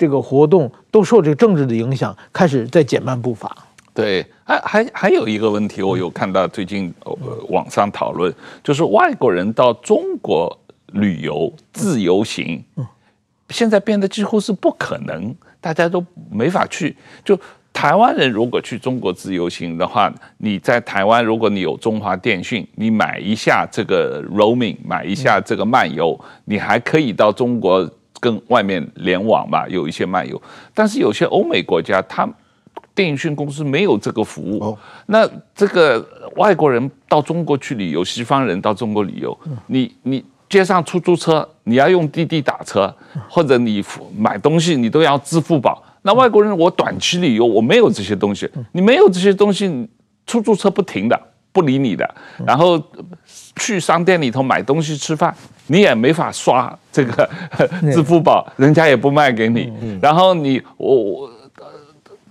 这个活动都受这个政治的影响，开始在减慢步伐。对，还还还有一个问题，我有看到最近呃网上讨论，就是外国人到中国旅游自由行，现在变得几乎是不可能，大家都没法去。就台湾人如果去中国自由行的话，你在台湾，如果你有中华电信，你买一下这个 roaming，买一下这个漫游，你还可以到中国。跟外面联网嘛，有一些漫游，但是有些欧美国家，它电讯公司没有这个服务。那这个外国人到中国去旅游，西方人到中国旅游，你你街上出租车，你要用滴滴打车，或者你买东西，你都要支付宝。那外国人我短期旅游，我没有这些东西，你没有这些东西，出租车不停的。不理你的，然后去商店里头买东西吃饭，你也没法刷这个支付宝，人家也不卖给你。然后你我我，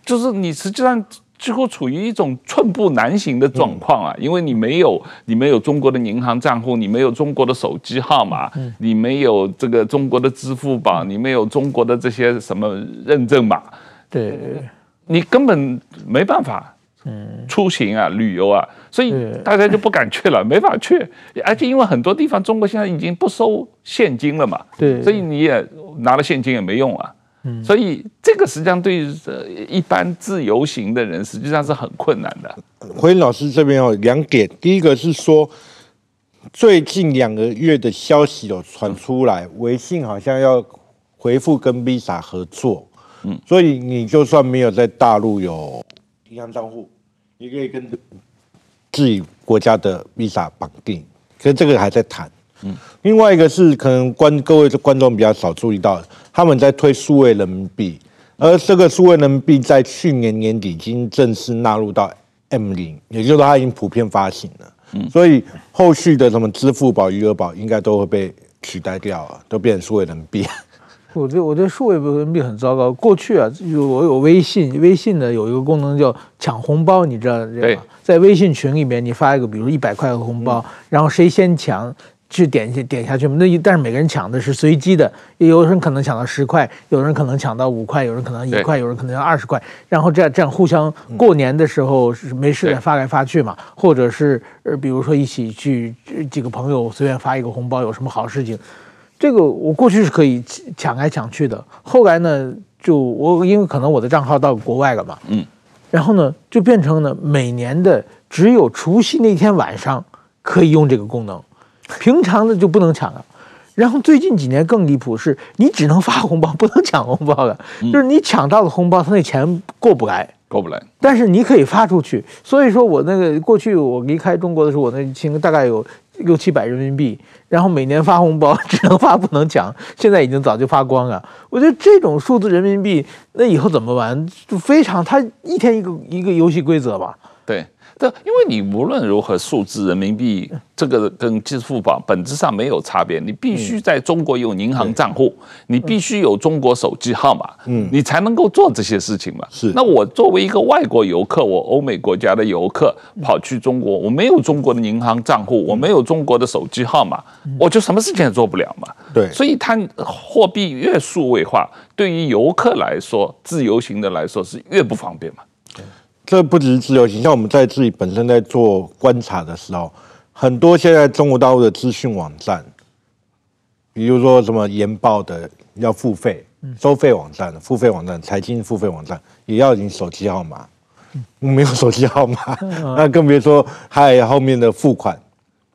就是你实际上几乎处于一种寸步难行的状况啊，因为你没有你没有中国的银行账户，你没有中国的手机号码，你没有这个中国的支付宝，你没有中国的这些什么认证码，对，你根本没办法。嗯，出行啊，旅游啊，所以大家就不敢去了，[LAUGHS] 没法去。而且因为很多地方中国现在已经不收现金了嘛，对，所以你也拿了现金也没用啊。嗯，所以这个实际上对于一般自由行的人实际上是很困难的。回老师这边有两点，第一个是说最近两个月的消息有传出来，微信好像要回复跟 Visa 合作，嗯，所以你就算没有在大陆有。银行账户，你可以跟自己国家的 Visa 绑定，可是这个还在谈。嗯，另外一个是可能观各位的观众比较少注意到，他们在推数位人民币，而这个数位人民币在去年年底已经正式纳入到 M 零，也就是说它已经普遍发行了。嗯，所以后续的什么支付宝、余额宝应该都会被取代掉啊，都变成数位人民币。我觉得我觉得数位人民币很糟糕。过去啊，有我有微信，微信呢有一个功能叫抢红包，你知道这个？在微信群里面，你发一个，比如一百块的红包，然后谁先抢，去点去点下去。那但是每个人抢的是随机的，有人可能抢到十块，有人可能抢到五块，有人可能一块，有人可能要二十块。然后这样这样互相过年的时候是没事的发来发去嘛，或者是呃比如说一起去几个朋友随便发一个红包，有什么好事情。这个我过去是可以抢来抢去的，后来呢，就我因为可能我的账号到国外了嘛，嗯，然后呢，就变成呢每年的只有除夕那天晚上可以用这个功能，平常的就不能抢了。然后最近几年更离谱是，你只能发红包，不能抢红包了。就是你抢到了红包，他那钱过不来，过不来。但是你可以发出去。所以说我那个过去我离开中国的时候，我那清大概有六七百人民币，然后每年发红包 [LAUGHS] 只能发不能抢，现在已经早就发光了。我觉得这种数字人民币，那以后怎么玩？就非常，它一天一个一个游戏规则吧。对。对，因为你无论如何，数字人民币这个跟支付宝本质上没有差别。你必须在中国有银行账户，你必须有中国手机号码，嗯，你才能够做这些事情嘛。是。那我作为一个外国游客，我欧美国家的游客跑去中国，我没有中国的银行账户，我没有中国的手机号码，我就什么事情也做不了嘛。对。所以它货币越数位化，对于游客来说，自由行的来说是越不方便嘛。这不只是自由行，像我们在自己本身在做观察的时候，很多现在中国大陆的资讯网站，比如说什么研报的要付费、收费网站、付费网站、财经付费网站，也要你手机号码，[LAUGHS] 没有手机号码，[LAUGHS] 那更别说还有后面的付款。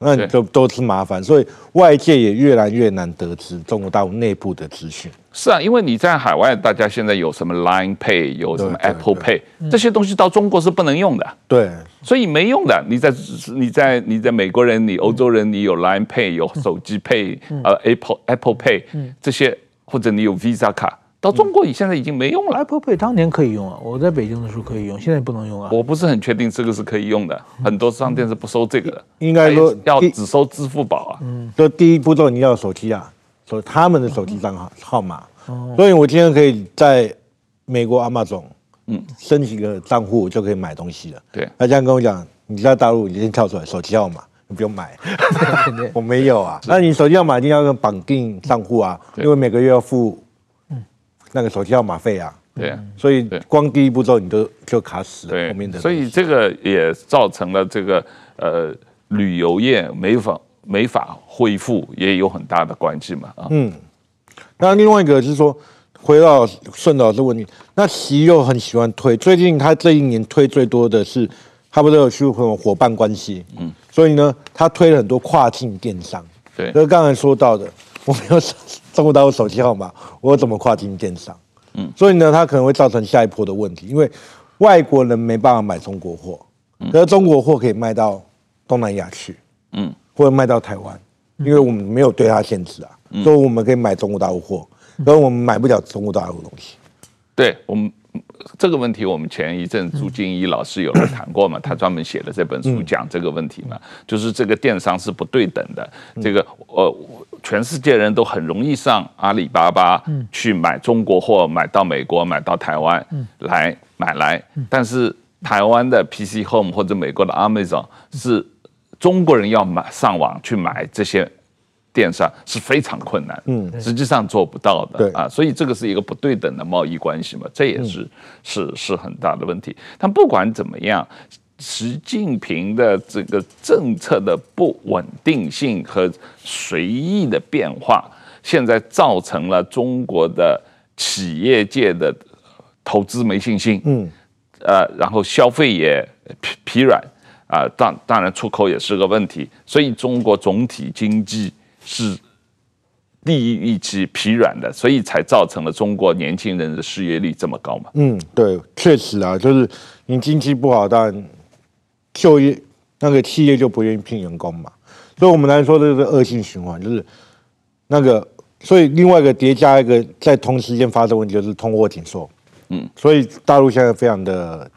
那就都是麻烦，所以外界也越来越难得知中国大陆内部的资讯。是啊，因为你在海外，大家现在有什么 Line Pay，有什么 Apple Pay，这些东西到中国是不能用的。对，所以没用的。你在你在你在美国人，你欧洲人，你有 Line Pay，有手机 Pay，呃，Apple Apple Pay，这些或者你有 Visa 卡。到中国，你现在已经没用了。Apple Pay 当年可以用啊，我在北京的时候可以用，现在不能用啊。我不是很确定这个是可以用的，很多商店是不收这个的。应该说要只收支付宝啊。嗯，就第一步骤你要手机啊，所以他们的手机账号号码。哦。所以我今天可以在美国 Amazon，嗯，申请个账户就可以买东西了。对。他这样跟我讲，你在大陆你先跳出来手机号码，你不用买。[LAUGHS] 我没有啊。那你手机号码一定要跟绑定账户啊，因为每个月要付。那个手机号码费啊，对。啊，所以光第一步骤你都就卡死了，对，后面的。所以这个也造成了这个呃旅游业没法没法恢复，也有很大的关系嘛啊。嗯，那另外一个就是说，回到顺导这个问题，那习又很喜欢推，最近他这一年推最多的是，他不是有去和伙伴关系，嗯，所以呢，他推了很多跨境电商，对，就是刚才说到的，我没有。中国大陆手机号码，我怎么跨境电商？嗯，所以呢，它可能会造成下一波的问题，因为外国人没办法买中国货，可是中国货可以卖到东南亚去，嗯，或者卖到台湾，因为我们没有对它限制啊，所以我们可以买中国大陆货，可是我们买不了中国大陆的东西。对我们。这个问题我们前一阵朱静怡老师有来谈过嘛？他专门写了这本书讲这个问题嘛，就是这个电商是不对等的。这个呃，全世界人都很容易上阿里巴巴去买中国货，买到美国，买到台湾来买来，但是台湾的 PC Home 或者美国的 Amazon 是中国人要买上网去买这些。电商是非常困难，嗯，实际上做不到的，对。啊，所以这个是一个不对等的贸易关系嘛，这也是、嗯、是是很大的问题。但不管怎么样，习近平的这个政策的不稳定性和随意的变化，现在造成了中国的企业界的投资没信心，嗯，呃，然后消费也疲疲软，啊，当当然出口也是个问题，所以中国总体经济。是低于预期疲软的，所以才造成了中国年轻人的失业率这么高嘛。嗯，对，确实啊，就是你经济不好，当然就业那个企业就不愿意聘员工嘛。所以我们来说这个恶性循环，就是那个，所以另外一个叠加一个在同时间发生问题，就是通货紧缩。嗯，所以大陆现在非常的。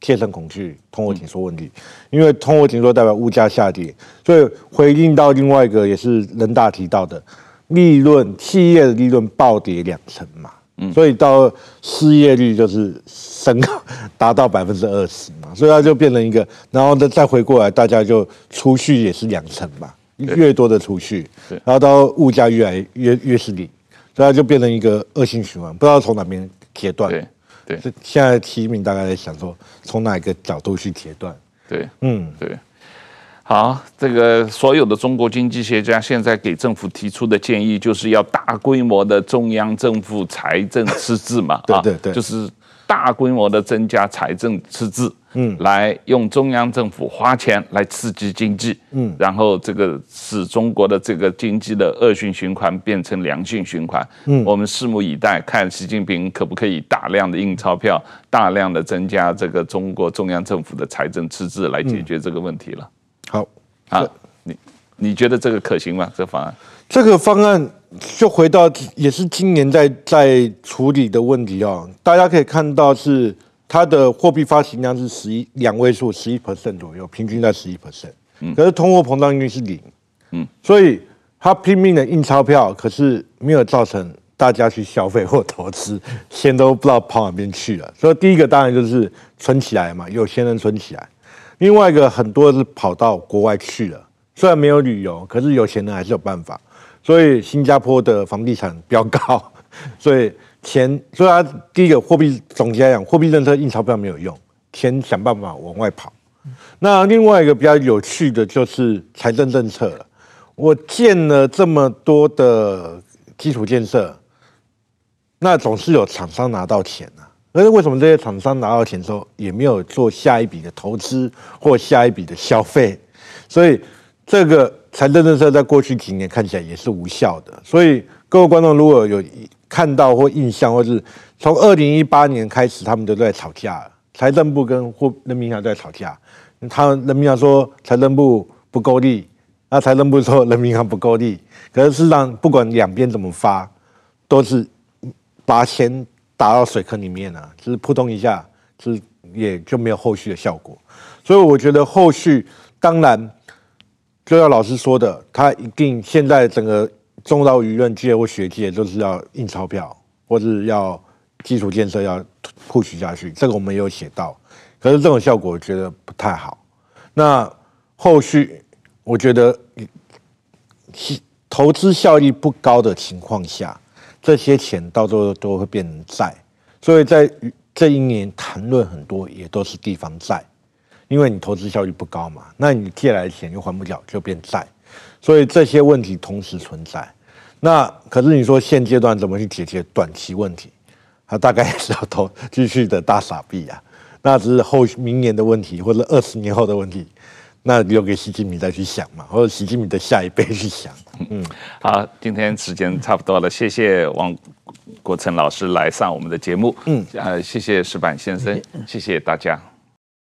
切身恐惧通货紧缩问题，因为通货紧缩代表物价下跌，所以回应到另外一个也是人大提到的利润，企业的利润暴跌两成嘛，所以到失业率就是升高达到百分之二十嘛，所以它就变成一个，然后再再回过来，大家就储蓄也是两成嘛，越多的储蓄，然后到物价越来越越是零，所以它就变成一个恶性循环，不知道从哪边截断。对对，现在提名大概在想说，从哪一个角度去截断？对，嗯，对。好，这个所有的中国经济学家现在给政府提出的建议，就是要大规模的中央政府财政赤字嘛，对对对，就是大规模的增加财政赤字，嗯，来用中央政府花钱来刺激经济，嗯，然后这个使中国的这个经济的恶性循环变成良性循环，嗯，我们拭目以待，看习近平可不可以大量的印钞票，大量的增加这个中国中央政府的财政赤字来解决这个问题了。好，啊，你你觉得这个可行吗？这个方案？这个方案就回到也是今年在在处理的问题哦。大家可以看到是它的货币发行量是十一两位数，十一 percent 左右，平均在十一 percent。嗯，可是通货膨胀率是零。嗯，所以他拼命的印钞票，可是没有造成大家去消费或投资，钱都不知道跑哪边去了。所以第一个当然就是存起来嘛，有钱人存起来。另外一个很多是跑到国外去了，虽然没有旅游，可是有钱人还是有办法。所以新加坡的房地产比较高，[LAUGHS] 所以钱，所以他第一个货币总结来讲，货币政策印钞票没有用，钱想办法往外跑。那另外一个比较有趣的就是财政政策了。我建了这么多的基础建设，那总是有厂商拿到钱啊。可是为什么这些厂商拿到钱之后也没有做下一笔的投资或下一笔的消费？所以这个财政政策在过去几年看起来也是无效的。所以各位观众如果有看到或印象，或是从二零一八年开始，他们都在吵架，财政部跟或人民银行在吵架。他人民银行说财政部不够力，那财政部说人民银行不够力。可是事实上，不管两边怎么发，都是把钱。打到水坑里面了，就是扑通一下，就是也就没有后续的效果。所以我觉得后续当然就要老师说的，他一定现在整个重要舆论界或学界都是要印钞票，或是要基础建设要 push 下去。这个我们有写到，可是这种效果我觉得不太好。那后续我觉得投资效益不高的情况下。这些钱到最后都会变成债，所以在这一年谈论很多也都是地方债，因为你投资效率不高嘛，那你借来的钱又还不了，就变债，所以这些问题同时存在。那可是你说现阶段怎么去解决短期问题？他大概也是要投继续的大傻币啊，那只是后明年的问题，或者二十年后的问题。那留给习近平再去想嘛，或者习近平的下一辈去想。嗯，好，今天时间差不多了，谢谢王国成老师来上我们的节目。嗯，呃，谢谢石板先生，谢谢大家。